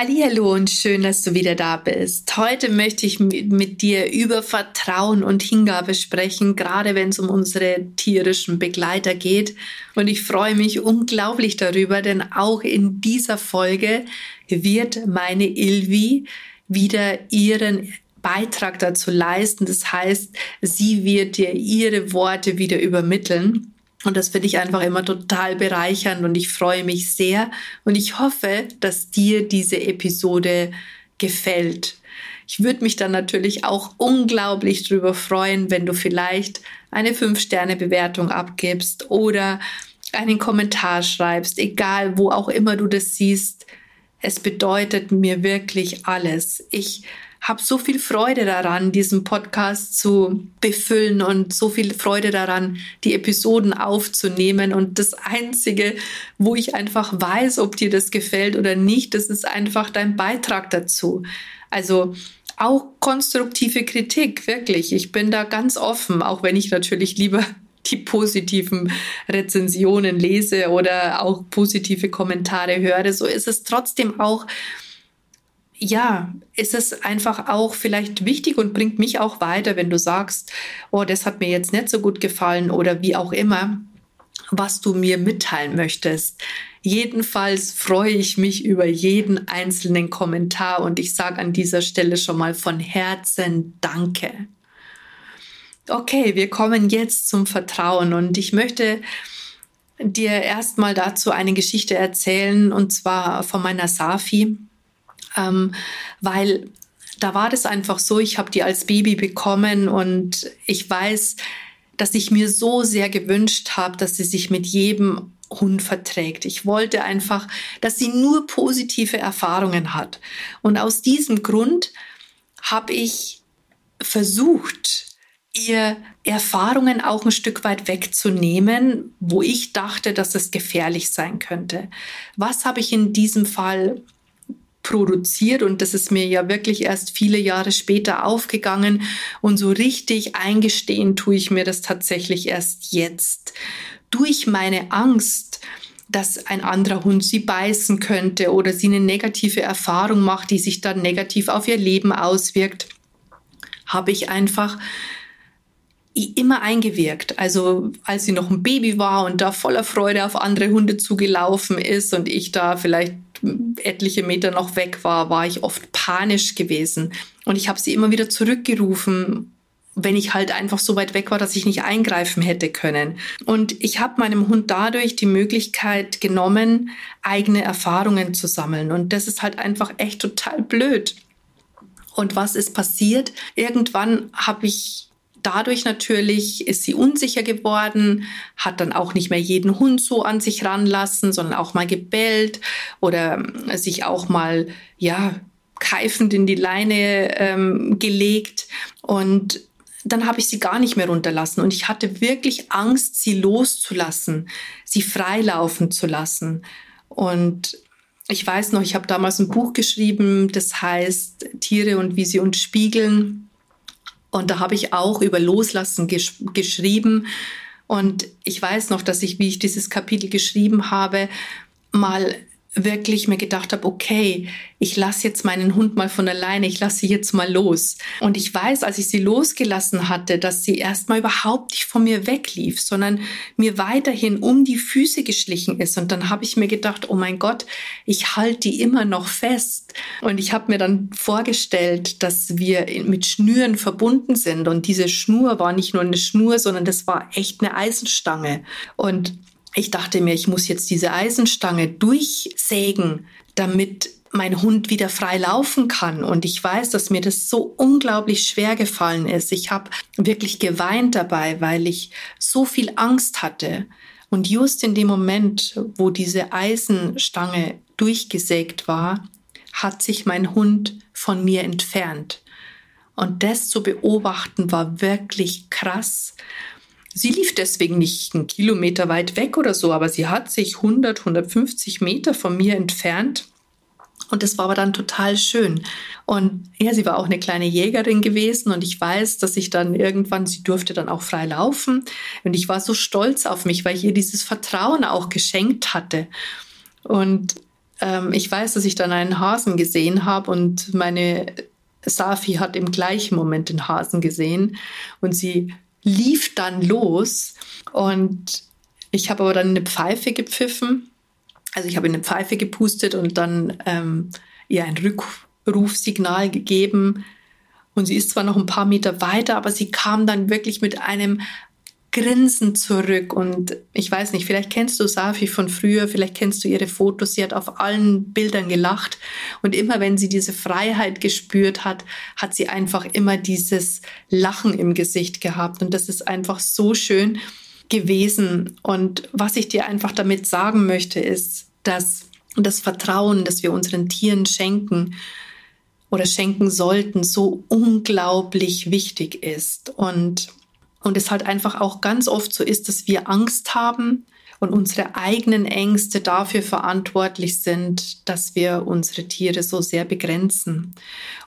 Hallo und schön, dass du wieder da bist. Heute möchte ich mit dir über Vertrauen und Hingabe sprechen, gerade wenn es um unsere tierischen Begleiter geht. Und ich freue mich unglaublich darüber, denn auch in dieser Folge wird meine Ilvi wieder ihren Beitrag dazu leisten. Das heißt, sie wird dir ihre Worte wieder übermitteln. Und das finde ich einfach immer total bereichernd und ich freue mich sehr und ich hoffe, dass dir diese Episode gefällt. Ich würde mich dann natürlich auch unglaublich darüber freuen, wenn du vielleicht eine 5-Sterne-Bewertung abgibst oder einen Kommentar schreibst, egal wo auch immer du das siehst. Es bedeutet mir wirklich alles. Ich habe so viel Freude daran, diesen Podcast zu befüllen und so viel Freude daran, die Episoden aufzunehmen. Und das Einzige, wo ich einfach weiß, ob dir das gefällt oder nicht, das ist einfach dein Beitrag dazu. Also auch konstruktive Kritik, wirklich. Ich bin da ganz offen, auch wenn ich natürlich lieber die positiven Rezensionen lese oder auch positive Kommentare höre. So ist es trotzdem auch ja, ist es einfach auch vielleicht wichtig und bringt mich auch weiter, wenn du sagst, oh, das hat mir jetzt nicht so gut gefallen oder wie auch immer, was du mir mitteilen möchtest. Jedenfalls freue ich mich über jeden einzelnen Kommentar und ich sage an dieser Stelle schon mal von Herzen Danke. Okay, wir kommen jetzt zum Vertrauen und ich möchte dir erstmal dazu eine Geschichte erzählen und zwar von meiner Safi ähm, weil da war das einfach so, ich habe die als Baby bekommen und ich weiß, dass ich mir so sehr gewünscht habe, dass sie sich mit jedem Hund verträgt. Ich wollte einfach, dass sie nur positive Erfahrungen hat. Und aus diesem Grund habe ich versucht, ihr Erfahrungen auch ein Stück weit wegzunehmen, wo ich dachte, dass es gefährlich sein könnte. Was habe ich in diesem Fall produziert und das ist mir ja wirklich erst viele Jahre später aufgegangen und so richtig eingestehen tue ich mir das tatsächlich erst jetzt. Durch meine Angst, dass ein anderer Hund sie beißen könnte oder sie eine negative Erfahrung macht, die sich dann negativ auf ihr Leben auswirkt, habe ich einfach immer eingewirkt. Also als sie noch ein Baby war und da voller Freude auf andere Hunde zugelaufen ist und ich da vielleicht etliche Meter noch weg war, war ich oft panisch gewesen. Und ich habe sie immer wieder zurückgerufen, wenn ich halt einfach so weit weg war, dass ich nicht eingreifen hätte können. Und ich habe meinem Hund dadurch die Möglichkeit genommen, eigene Erfahrungen zu sammeln. Und das ist halt einfach echt total blöd. Und was ist passiert? Irgendwann habe ich dadurch natürlich ist sie unsicher geworden, hat dann auch nicht mehr jeden Hund so an sich ranlassen, sondern auch mal gebellt oder ähm, sich auch mal, ja, keifend in die Leine ähm, gelegt. Und dann habe ich sie gar nicht mehr runterlassen. Und ich hatte wirklich Angst, sie loszulassen, sie freilaufen zu lassen. Und ich weiß noch, ich habe damals ein Buch geschrieben, das heißt Tiere und wie sie uns spiegeln. Und da habe ich auch über Loslassen gesch geschrieben. Und ich weiß noch, dass ich, wie ich dieses Kapitel geschrieben habe, mal wirklich mir gedacht habe, okay, ich lasse jetzt meinen Hund mal von alleine, ich lasse sie jetzt mal los. Und ich weiß, als ich sie losgelassen hatte, dass sie erstmal überhaupt nicht von mir weglief, sondern mir weiterhin um die Füße geschlichen ist. Und dann habe ich mir gedacht, oh mein Gott, ich halte die immer noch fest. Und ich habe mir dann vorgestellt, dass wir mit Schnüren verbunden sind. Und diese Schnur war nicht nur eine Schnur, sondern das war echt eine Eisenstange. Und ich dachte mir, ich muss jetzt diese Eisenstange durchsägen, damit mein Hund wieder frei laufen kann. Und ich weiß, dass mir das so unglaublich schwer gefallen ist. Ich habe wirklich geweint dabei, weil ich so viel Angst hatte. Und just in dem Moment, wo diese Eisenstange durchgesägt war, hat sich mein Hund von mir entfernt. Und das zu beobachten war wirklich krass. Sie lief deswegen nicht einen Kilometer weit weg oder so, aber sie hat sich 100, 150 Meter von mir entfernt. Und das war aber dann total schön. Und ja, sie war auch eine kleine Jägerin gewesen und ich weiß, dass ich dann irgendwann, sie durfte dann auch frei laufen. Und ich war so stolz auf mich, weil ich ihr dieses Vertrauen auch geschenkt hatte. Und ähm, ich weiß, dass ich dann einen Hasen gesehen habe und meine Safi hat im gleichen Moment den Hasen gesehen und sie lief dann los und ich habe aber dann eine Pfeife gepfiffen. Also ich habe eine Pfeife gepustet und dann ähm, ihr ein Rückrufsignal gegeben. Und sie ist zwar noch ein paar Meter weiter, aber sie kam dann wirklich mit einem Grinsen zurück. Und ich weiß nicht, vielleicht kennst du Safi von früher, vielleicht kennst du ihre Fotos. Sie hat auf allen Bildern gelacht. Und immer wenn sie diese Freiheit gespürt hat, hat sie einfach immer dieses Lachen im Gesicht gehabt. Und das ist einfach so schön gewesen. Und was ich dir einfach damit sagen möchte, ist, dass das Vertrauen, das wir unseren Tieren schenken, oder schenken sollten, so unglaublich wichtig ist. Und und es halt einfach auch ganz oft so ist, dass wir Angst haben und unsere eigenen Ängste dafür verantwortlich sind, dass wir unsere Tiere so sehr begrenzen.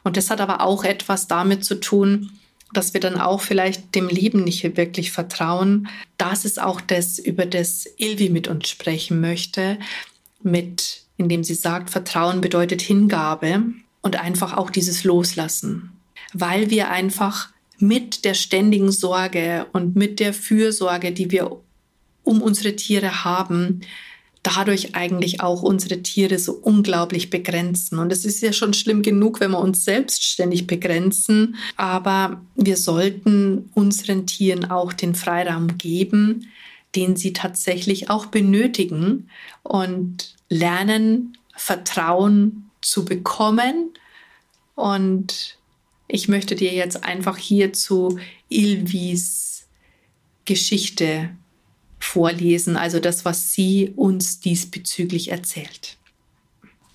Und das hat aber auch etwas damit zu tun, dass wir dann auch vielleicht dem Leben nicht wirklich vertrauen. Das ist auch das, über das Ilvi mit uns sprechen möchte, mit, indem sie sagt, Vertrauen bedeutet Hingabe und einfach auch dieses Loslassen, weil wir einfach mit der ständigen Sorge und mit der Fürsorge, die wir um unsere Tiere haben, dadurch eigentlich auch unsere Tiere so unglaublich begrenzen. Und es ist ja schon schlimm genug, wenn wir uns selbstständig begrenzen, aber wir sollten unseren Tieren auch den Freiraum geben, den sie tatsächlich auch benötigen und lernen, Vertrauen zu bekommen und ich möchte dir jetzt einfach hier zu Ilvis Geschichte vorlesen, also das, was sie uns diesbezüglich erzählt.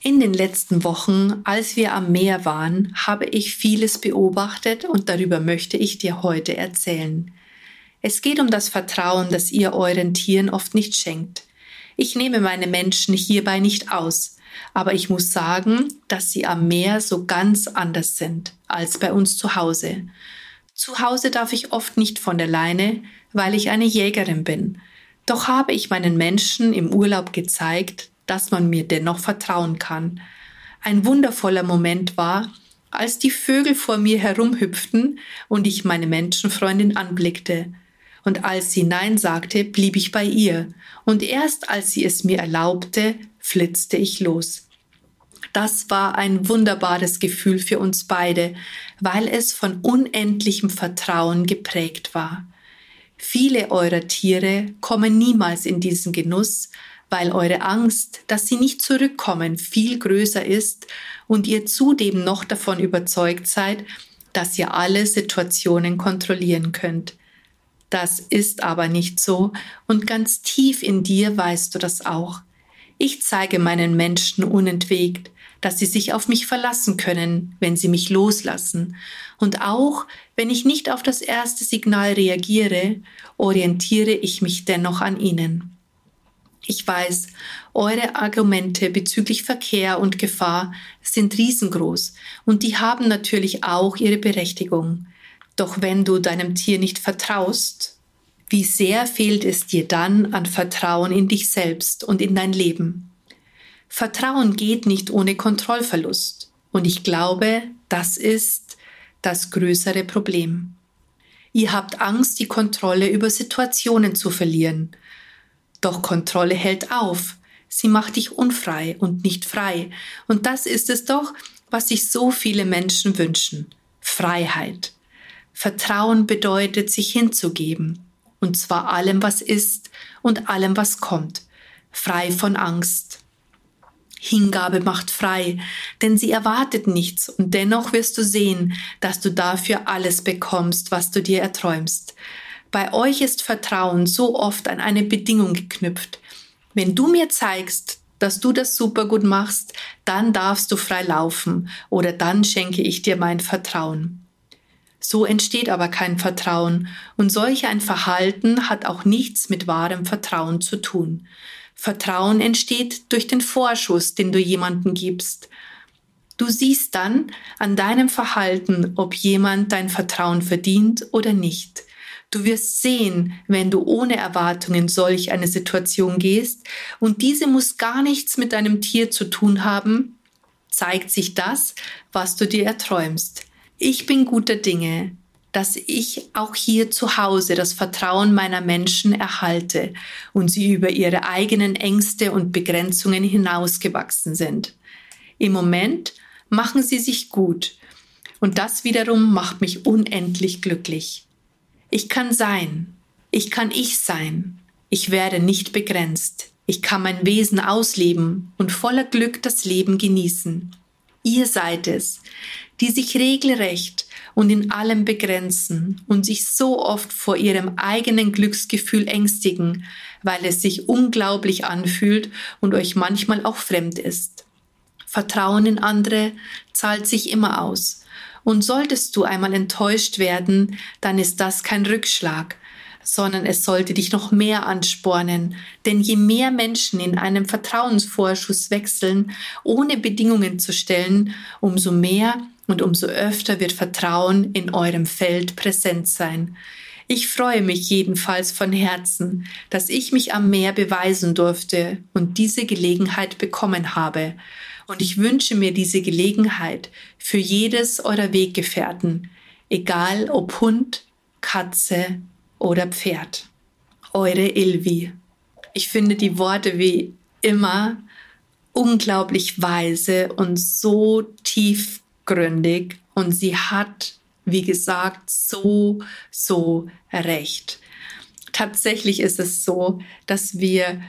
In den letzten Wochen, als wir am Meer waren, habe ich vieles beobachtet und darüber möchte ich dir heute erzählen. Es geht um das Vertrauen, das ihr euren Tieren oft nicht schenkt. Ich nehme meine Menschen hierbei nicht aus, aber ich muss sagen, dass sie am Meer so ganz anders sind als bei uns zu Hause. Zu Hause darf ich oft nicht von der Leine, weil ich eine Jägerin bin. Doch habe ich meinen Menschen im Urlaub gezeigt, dass man mir dennoch vertrauen kann. Ein wundervoller Moment war, als die Vögel vor mir herumhüpften und ich meine Menschenfreundin anblickte. Und als sie Nein sagte, blieb ich bei ihr, und erst als sie es mir erlaubte, flitzte ich los. Das war ein wunderbares Gefühl für uns beide, weil es von unendlichem Vertrauen geprägt war. Viele eurer Tiere kommen niemals in diesen Genuss, weil eure Angst, dass sie nicht zurückkommen, viel größer ist und ihr zudem noch davon überzeugt seid, dass ihr alle Situationen kontrollieren könnt. Das ist aber nicht so und ganz tief in dir weißt du das auch. Ich zeige meinen Menschen unentwegt, dass sie sich auf mich verlassen können, wenn sie mich loslassen. Und auch wenn ich nicht auf das erste Signal reagiere, orientiere ich mich dennoch an ihnen. Ich weiß, eure Argumente bezüglich Verkehr und Gefahr sind riesengroß und die haben natürlich auch ihre Berechtigung. Doch wenn du deinem Tier nicht vertraust, wie sehr fehlt es dir dann an Vertrauen in dich selbst und in dein Leben? Vertrauen geht nicht ohne Kontrollverlust. Und ich glaube, das ist das größere Problem. Ihr habt Angst, die Kontrolle über Situationen zu verlieren. Doch Kontrolle hält auf. Sie macht dich unfrei und nicht frei. Und das ist es doch, was sich so viele Menschen wünschen. Freiheit. Vertrauen bedeutet, sich hinzugeben, und zwar allem, was ist und allem, was kommt, frei von Angst. Hingabe macht frei, denn sie erwartet nichts und dennoch wirst du sehen, dass du dafür alles bekommst, was du dir erträumst. Bei euch ist Vertrauen so oft an eine Bedingung geknüpft. Wenn du mir zeigst, dass du das super gut machst, dann darfst du frei laufen oder dann schenke ich dir mein Vertrauen. So entsteht aber kein Vertrauen und solch ein Verhalten hat auch nichts mit wahrem Vertrauen zu tun. Vertrauen entsteht durch den Vorschuss, den du jemandem gibst. Du siehst dann an deinem Verhalten, ob jemand dein Vertrauen verdient oder nicht. Du wirst sehen, wenn du ohne Erwartung in solch eine Situation gehst, und diese muss gar nichts mit deinem Tier zu tun haben, zeigt sich das, was du dir erträumst. Ich bin guter Dinge, dass ich auch hier zu Hause das Vertrauen meiner Menschen erhalte und sie über ihre eigenen Ängste und Begrenzungen hinausgewachsen sind. Im Moment machen sie sich gut und das wiederum macht mich unendlich glücklich. Ich kann sein. Ich kann ich sein. Ich werde nicht begrenzt. Ich kann mein Wesen ausleben und voller Glück das Leben genießen. Ihr seid es, die sich regelrecht und in allem begrenzen und sich so oft vor ihrem eigenen Glücksgefühl ängstigen, weil es sich unglaublich anfühlt und euch manchmal auch fremd ist. Vertrauen in andere zahlt sich immer aus. Und solltest du einmal enttäuscht werden, dann ist das kein Rückschlag, sondern es sollte dich noch mehr anspornen. Denn je mehr Menschen in einem Vertrauensvorschuss wechseln, ohne Bedingungen zu stellen, umso mehr und umso öfter wird Vertrauen in eurem Feld präsent sein. Ich freue mich jedenfalls von Herzen, dass ich mich am Meer beweisen durfte und diese Gelegenheit bekommen habe. Und ich wünsche mir diese Gelegenheit für jedes eurer Weggefährten, egal ob Hund, Katze oder Pferd. Eure Ilvi. Ich finde die Worte wie immer unglaublich weise und so tiefgründig und sie hat, wie gesagt, so, so recht. Tatsächlich ist es so, dass wir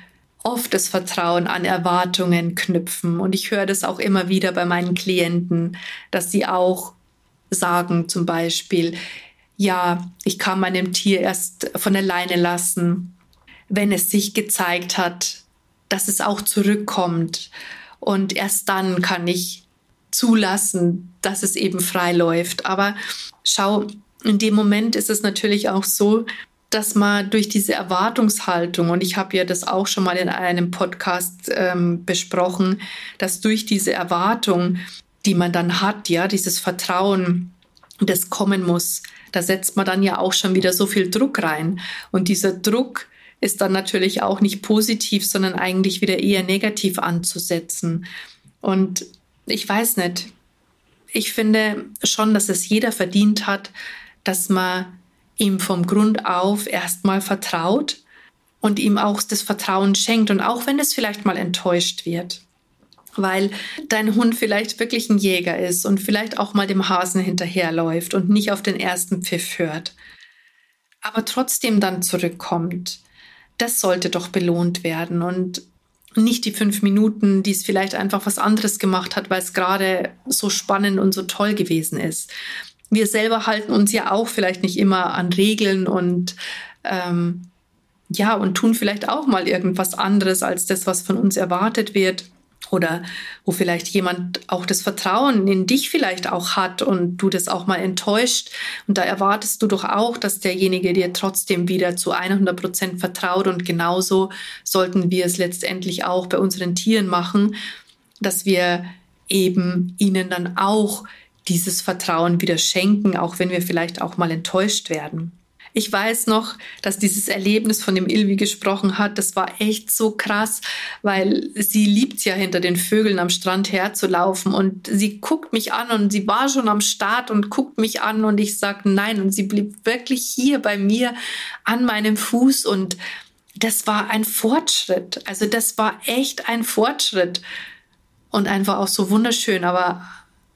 oft das Vertrauen an Erwartungen knüpfen. Und ich höre das auch immer wieder bei meinen Klienten, dass sie auch sagen zum Beispiel, ja, ich kann meinem Tier erst von alleine lassen, wenn es sich gezeigt hat, dass es auch zurückkommt. Und erst dann kann ich zulassen, dass es eben frei läuft. Aber schau, in dem Moment ist es natürlich auch so, dass man durch diese Erwartungshaltung, und ich habe ja das auch schon mal in einem Podcast ähm, besprochen, dass durch diese Erwartung, die man dann hat, ja, dieses Vertrauen, das kommen muss, da setzt man dann ja auch schon wieder so viel Druck rein. Und dieser Druck ist dann natürlich auch nicht positiv, sondern eigentlich wieder eher negativ anzusetzen. Und ich weiß nicht, ich finde schon, dass es jeder verdient hat, dass man ihm vom Grund auf erstmal vertraut und ihm auch das Vertrauen schenkt und auch wenn es vielleicht mal enttäuscht wird, weil dein Hund vielleicht wirklich ein Jäger ist und vielleicht auch mal dem Hasen hinterherläuft und nicht auf den ersten Pfiff hört, aber trotzdem dann zurückkommt, das sollte doch belohnt werden und nicht die fünf Minuten, die es vielleicht einfach was anderes gemacht hat, weil es gerade so spannend und so toll gewesen ist wir selber halten uns ja auch vielleicht nicht immer an Regeln und ähm, ja, und tun vielleicht auch mal irgendwas anderes als das, was von uns erwartet wird. Oder wo vielleicht jemand auch das Vertrauen in dich vielleicht auch hat und du das auch mal enttäuscht. Und da erwartest du doch auch, dass derjenige dir trotzdem wieder zu 100 Prozent vertraut. Und genauso sollten wir es letztendlich auch bei unseren Tieren machen, dass wir eben ihnen dann auch dieses Vertrauen wieder schenken, auch wenn wir vielleicht auch mal enttäuscht werden. Ich weiß noch, dass dieses Erlebnis, von dem Ilvi gesprochen hat, das war echt so krass, weil sie liebt ja hinter den Vögeln am Strand herzulaufen. Und sie guckt mich an und sie war schon am Start und guckt mich an und ich sag nein. Und sie blieb wirklich hier bei mir an meinem Fuß. Und das war ein Fortschritt. Also das war echt ein Fortschritt. Und einfach auch so wunderschön, aber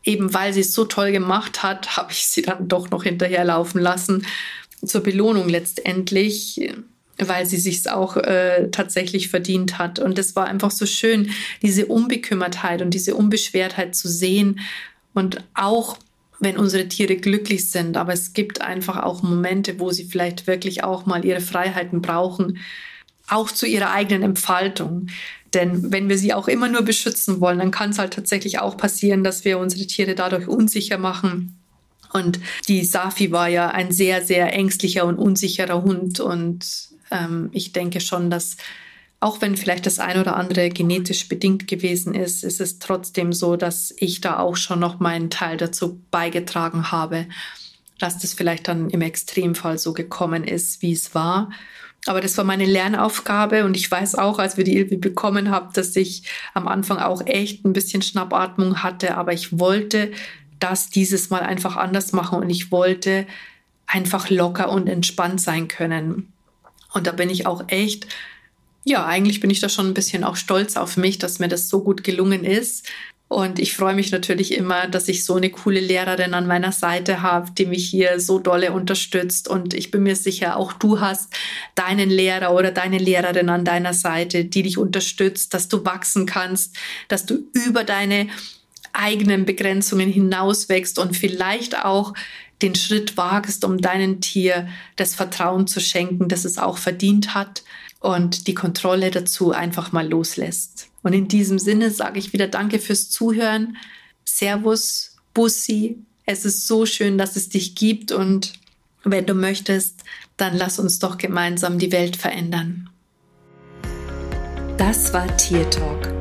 eben weil sie es so toll gemacht hat, habe ich sie dann doch noch hinterherlaufen lassen. Zur Belohnung letztendlich, weil sie sich auch äh, tatsächlich verdient hat. Und es war einfach so schön, diese Unbekümmertheit und diese Unbeschwertheit zu sehen. Und auch wenn unsere Tiere glücklich sind, aber es gibt einfach auch Momente, wo sie vielleicht wirklich auch mal ihre Freiheiten brauchen, auch zu ihrer eigenen Entfaltung. Denn wenn wir sie auch immer nur beschützen wollen, dann kann es halt tatsächlich auch passieren, dass wir unsere Tiere dadurch unsicher machen Und die Safi war ja ein sehr, sehr ängstlicher und unsicherer Hund. Und ähm, ich denke schon, dass auch wenn vielleicht das ein oder andere genetisch bedingt gewesen ist, ist es trotzdem so, dass ich da auch schon noch meinen Teil dazu beigetragen habe, dass das vielleicht dann im Extremfall so gekommen ist, wie es war. Aber das war meine Lernaufgabe und ich weiß auch, als wir die Ilvi bekommen haben, dass ich am Anfang auch echt ein bisschen Schnappatmung hatte, aber ich wollte das dieses Mal einfach anders machen und ich wollte einfach locker und entspannt sein können. Und da bin ich auch echt ja, eigentlich bin ich da schon ein bisschen auch stolz auf mich, dass mir das so gut gelungen ist. Und ich freue mich natürlich immer, dass ich so eine coole Lehrerin an meiner Seite habe, die mich hier so dolle unterstützt. Und ich bin mir sicher, auch du hast deinen Lehrer oder deine Lehrerin an deiner Seite, die dich unterstützt, dass du wachsen kannst, dass du über deine eigenen Begrenzungen hinauswächst und vielleicht auch den Schritt wagst, um deinem Tier das Vertrauen zu schenken, das es auch verdient hat und die Kontrolle dazu einfach mal loslässt. Und in diesem Sinne sage ich wieder Danke fürs Zuhören. Servus, Bussi. Es ist so schön, dass es dich gibt und wenn du möchtest, dann lass uns doch gemeinsam die Welt verändern. Das war Tier Talk